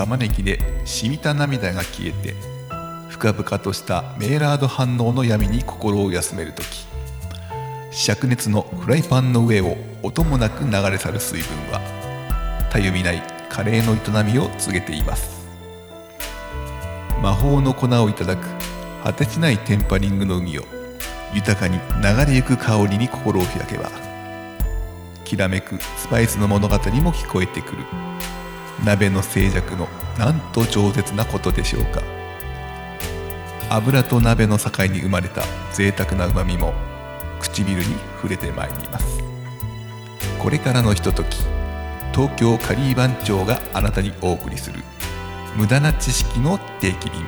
玉ねぎで染みた涙が消えて深々としたメーラード反応の闇に心を休める時灼熱のフライパンの上を音もなく流れ去る水分はたゆみないカレーの営みを告げています。魔法の粉をいただく果てしないテンパリングの海を豊かに流れゆく香りに心を開けばきらめくスパイスの物語も聞こえてくる。鍋の静寂のなんと饒舌なことでしょうか。油と鍋の境に生まれた贅沢なうまみも唇に触れてまいります。これからのひととき東京カリー番長があなたにお送りする無駄な知識の定期便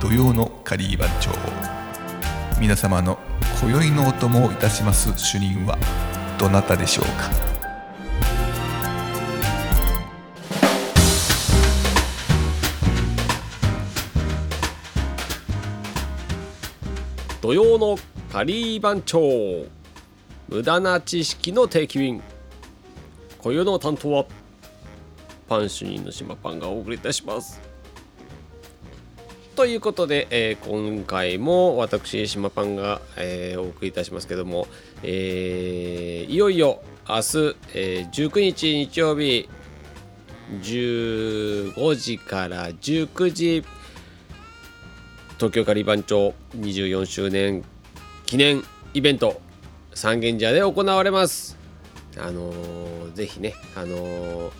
土曜のカリー番長皆様の今宵のお供をいたします主任はどなたでしょうか。土曜のカリー番長無駄な知識の定期便。今宵の担当はパン主任の島パンがお送りいたします。ということで、えー、今回も私島パンが、えー、お送りいたしますけども、えー、いよいよ明日、え19日日曜日15時から19時東京カリバン町24周年記念イベント三軒茶屋で行われます。あのー、ぜひねあのー、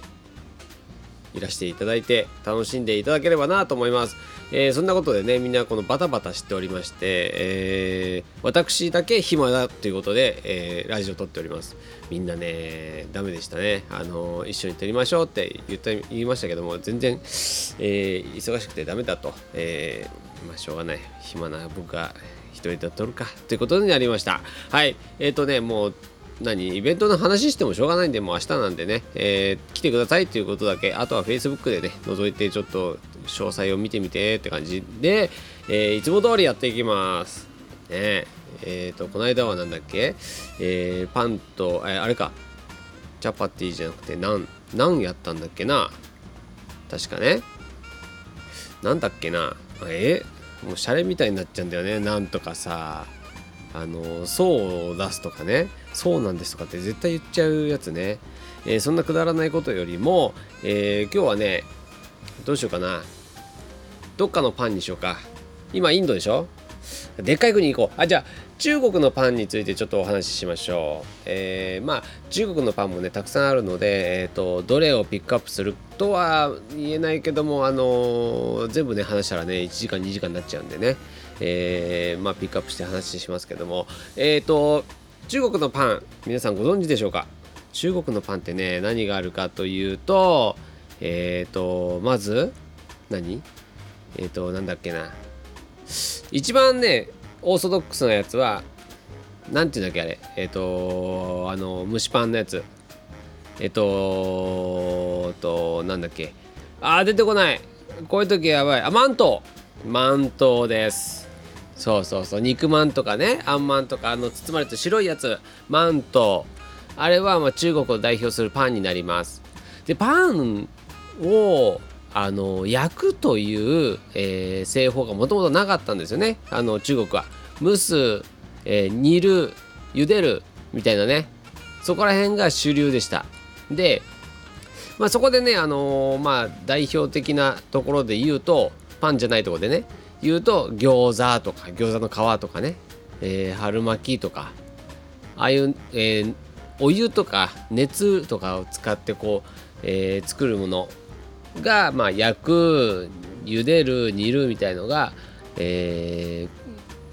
いらしていただいて楽しんでいただければなと思います、えー、そんなことでねみんなこのバタバタしておりまして、えー、私だけ暇だということで、えー、ラジオ撮っております。みんなねダメでしたね。あの一緒に撮りましょうって言った言いましたけども全然、え忙しくてダメだと、えーまあしょうがない暇な僕が一人で撮るかということになりました。はい。えっ、ー、とねもう何イベントの話してもしょうがないんでもう明日なんでね、えー、来てくださいということだけ。あとは Facebook でね覗いてちょっと詳細を見てみてって感じで、えー、いつも通りやっていきます。ね。えっ、ー、とこの間は何だっけ、えー、パンと、えあれか。チャパティじゃなくてナンナンやったんだっけな。確かね。なんだっけな。え？もうシャレみたいになっちゃうんだよね。なんとかさあのそうを出すとかね。そうなんですとかって絶対言っちゃうやつね、えー、そんなくだらないことよりも、えー、今日はねどうしようかな。どっかのパンにしようか。今インドでしょ？でっかい国に行こう。あじゃあ中国のパンについてちょっとお話ししましょう。えー、まあ中国のパンもねたくさんあるので、えーと、どれをピックアップするとは言えないけども、あのー、全部ね話したらね1時間2時間になっちゃうんでね、えー、まあピックアップして話しますけども。え、ー、と中国のパン皆さんご存知でしょうか？中国のパンってね何があるかというとえっ、ー、とまず何？えっ、となんだっけな。一番ねオーソドックスなやつは何て言うんだっけあれ。えっ、ー、とあの蒸しパンのやつ。えっ、ー、ととなんだっけ。あー出てこない。こういう時やばい。あマント。マントです。そうそうそう。肉まんとかね。あんまんとか。あの包まれた白いやつ。マント。あれはまあ中国を代表するパンになります。でパンをあの焼くという、えー、製法がもともとなかったんですよね。あの中国は。蒸す、えー、煮る茹でるみたいなね。そこら辺が主流でした。で、まあ、そこでねあのー、まあ代表的なところで言うとパンじゃないところでね言うと餃子とか餃子の皮とかね、えー、春巻きとか。ああいう、えー、お湯とか熱とかを使ってこう、えー、作るものが、まあ、焼く茹でる煮るみたいのが、えー、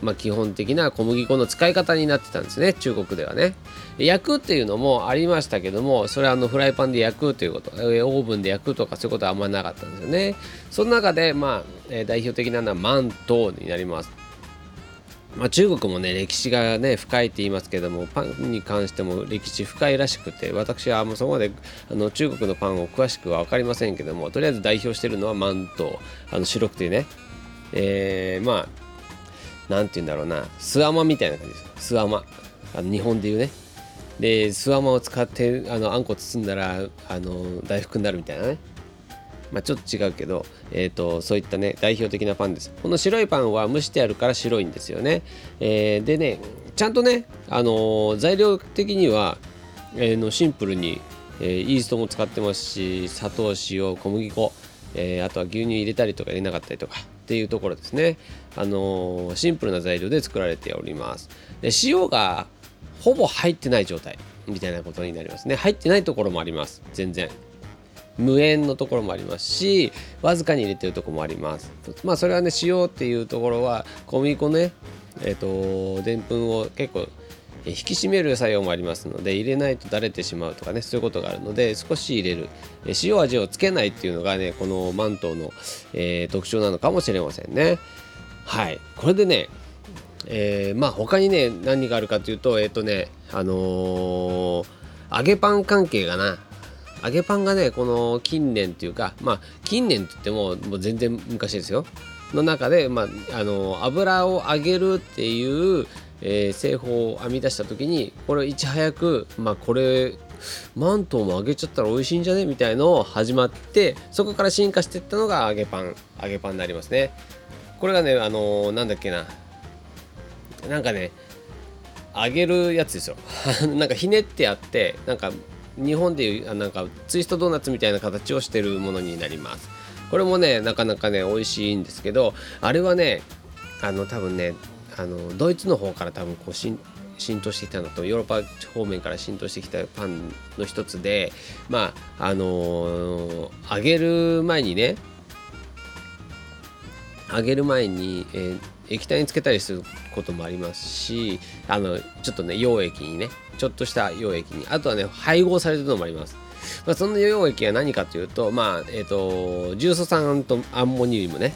まあ、基本的な小麦粉の使い方になってたんですね中国ではね。焼くっていうのもありましたけどもそれはあのフライパンで焼くということオーブンで焼くとかそういうことはあんまりなかったんですよね。その中でまあ代表的なのはマントになります。まあ、中国もね歴史がね深いって言いますけどもパンに関しても歴史深いらしくて私はもうそこまであの中国のパンを詳しくは分かりませんけどもとりあえず代表してるのはマントあの白くてね。えー、まあ何て言うんだろうな。スアマみたいな感じですスアマあの日本でいうね。でスアマを使ってあのあんこ包んだらあの大福になるみたいなね。まあ、ちょっと違うけど、えーと、そういったね代表的なパンです。この白いパンは蒸してあるから白いんですよね、えー、でねちゃんとね、あのー、材料的には、えー、のシンプルに、えー、イーストも使ってますし砂糖塩小麦粉、えー、あとは牛乳入れたりとか入れなかったりとかっていうところですね、あのー、シンプルな材料で作られております。で塩がほぼ入ってない状態みたいなことになりますね。入ってないところもあります。全然。無塩のところもありますしわずかに入れてるとこもあります。まあそれはね塩っていうところは小麦粉ねえっ、ー、とでんぷんを結構引き締める作用もありますので入れないとだれてしまうとかねそういうことがあるので少し入れる。塩味をつけないっていうのがねこのマントの、えー、特徴なのかもしれませんね。はい。これでねえー、まあ他にね何があるかというとえっ、ー、とねあの、揚げパン関係がな。揚げパンがねこの近年っていうかまあ近年って言ってももう全然昔ですよ。の中で、まあ、あの油を揚げるっていう、えー、製法を編み出した時にこれをいち早く、まあ、これマントンも揚げちゃったら美味しいんじゃねみたいのを始まってそこから進化していったのが揚げパン。揚げパンになりますね。これがねあのー、なんだっけな。なんかね揚げるやつですよ。なんかひねってあってなんか日本でいうなんかツイストドーナツみたいな形をしてるものになります。これもねなかなかね美味しいんですけどあれはねあの多分ねあのドイツの方から多分こう浸透してきたのとヨーロッパ方面から浸透してきたパンの一つでまああのー、揚げる前にね揚げる前に、えー、液体につけたりすることもありますしあのちょっとね溶液にねちょっとした溶液にあとはね配合されてるのもあります、まあ、その溶液は何かというとまあえっ、ー、と重曹酸とアンモニウムね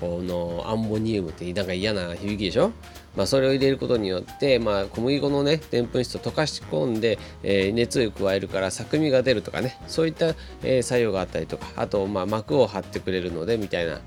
このアンモニウムってなんか嫌な響きでしょ？まあ、それを入れることによって、まあ、小麦粉のねでんぷん質を溶かし込んで、えー、熱を加えるから搾乳が出るとかねそういった、えー、作用があったりとかあと、まあ、膜を張ってくれるのでみたいな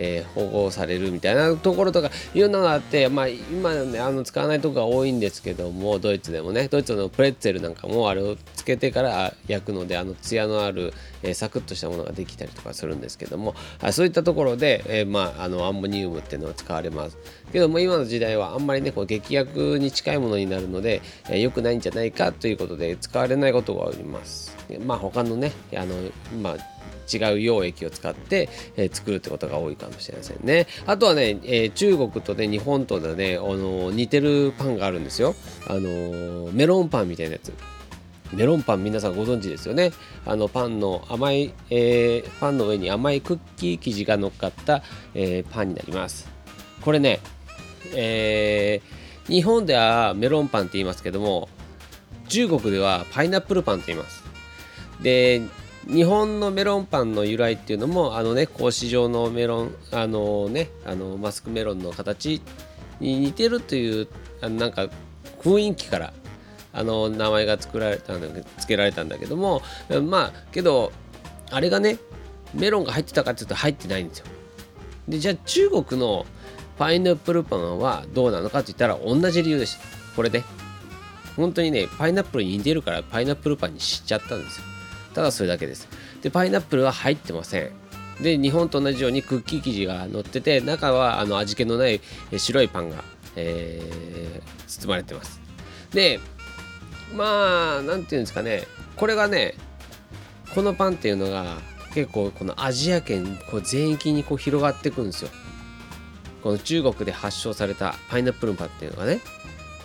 えー、保護されるみたいなところとかいろんなのがあって、まあ、今ねあの使わないとこが多いんですけどもドイツでもねドイツのプレッツェルなんかもあれをつけてから焼くのであのツヤのある、え、サクッとしたものができたりとかするんですけどもあそういったところで、え、まあ、あのアンモニウムっていうのは使われます。けども今の時代はあんまりねこう劇薬に近いものになるので良、えー、くないんじゃないかということで使われないことがあります。まあ他のねあのまあ違う溶液を使って、えー、作るってことが多いかもしれませんね。あとはね、えー、中国とね日本とでねあの似てるパンがあるんですよ。あのメロンパンみたいなやつ。メロンパン皆さんご存知ですよね。あのパンの甘い、えー、パンの上に甘いクッキー生地が乗っかった、えー、パンになります。これね、えー、日本ではメロンパンって言いますけども中国ではパイナップルパンって言います。で日本のメロンパンの由来っていうのもあのね格子状のメロンあのねあのマスクメロンの形に似てるというあなんか雰囲気からあの名前が作られたんだ付けられたんだけどもまあけどあれがねメロンが入ってたかっていうと入ってないんですよ。でじゃあ中国のパイナップルパンはどうなのかって言ったら同じ理由でした。これで。本当にねパイナップルに似てるからパイナップルパンにしちゃったんですよ。ただそれだけです。でパイナップルは入ってません。で日本と同じようにクッキー生地が乗ってて中はあの味気のない白いパンが、えー、包まれてます。でまあ何て言うんですかね。これがねこのパンっていうのが結構このアジア圏こう全域にこう広がっていくんですよ。この中国で発祥されたパイナップルパンっていうのがね。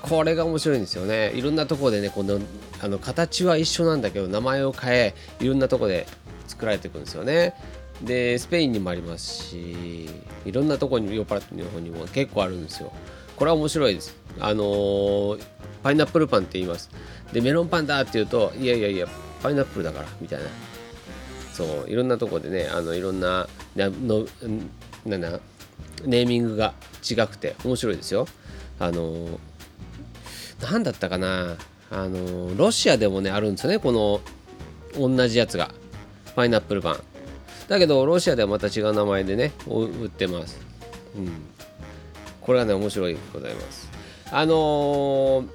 これが面白いんですよね。いろんなとこでねこのあの形は一緒なんだけど名前を変えいろんなとこで作られていくんですよね。でスペインにもありますしいろんなとこにヨーパラットの方にも結構あるんですよ。これは面白いです。あのー、パイナップルパンって言います。でメロンパンだって言うといやいやいやパイナップルだからみたいな。そういろんなとこでねあのいろんななのなんだネーミングが違くて面白いですよ。あの何だったかな。あのロシアでもねあるんですよねこの同じやつが。パイナップルパン。だけどロシアではまた違う名前でね売ってます。うん。これはね面白いございます。あのー、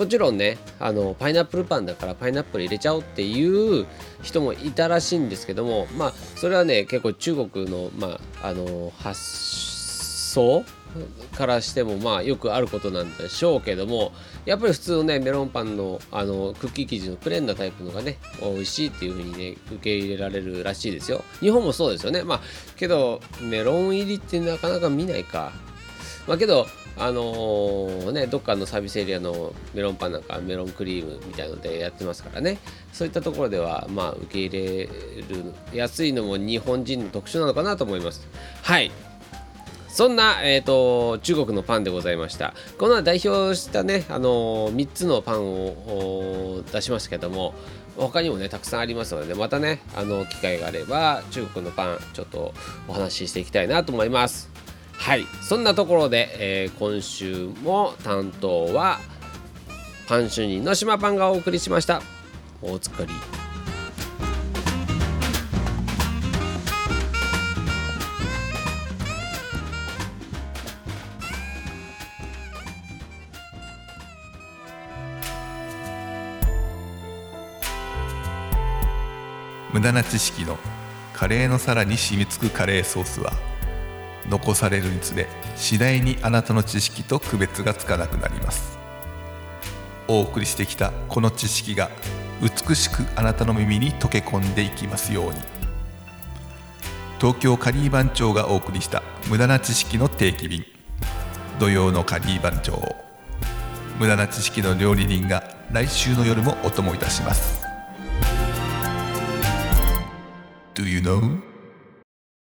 もちろんねあのパイナップルパンだからパイナップル入れちゃおうっていう人もいたらしいんですけどもまあそれはね結構中国の,、まあ、あの発想からしてもまあよくあることなんでしょうけどもやっぱり普通のねメロンパンのあのクッキー生地のプレーンなタイプのがね美味しいっていう風にね受け入れられるらしいですよ。日本もそうですよね。まあけどメロン入りってなかなか見ないか。まあけどあのー、ねどっかのサービスエリアのメロンパンなんかメロンクリームみたいのでやってますからねそういったところではまあ受け入れる安いのも日本人の特徴なのかなと思いますはいそんな、えーと、中国のパンでございました。この代表したね、あのー、3つのパンを出しましたけども、他にもね、たくさんありますので、またね、あの機会があれば、中国のパン、ちょっとお話ししていきたいなと思います。はい、そんなところで、えー、今週も担当は、パン主任の島パンがお送りしました。お疲れ。無駄な知識のカレーの皿に染みつくカレーソースは残されるにつれ次第にあなたの知識と区別がつかなくなります。お送りしてきたこの知識が美しくあなたの耳に溶け込んでいきますように。東京カリー番長がお送りした無駄な知識の定期便。土曜のカリー番長無駄な知識の料理人が来週の夜もお供いたします。Do you know?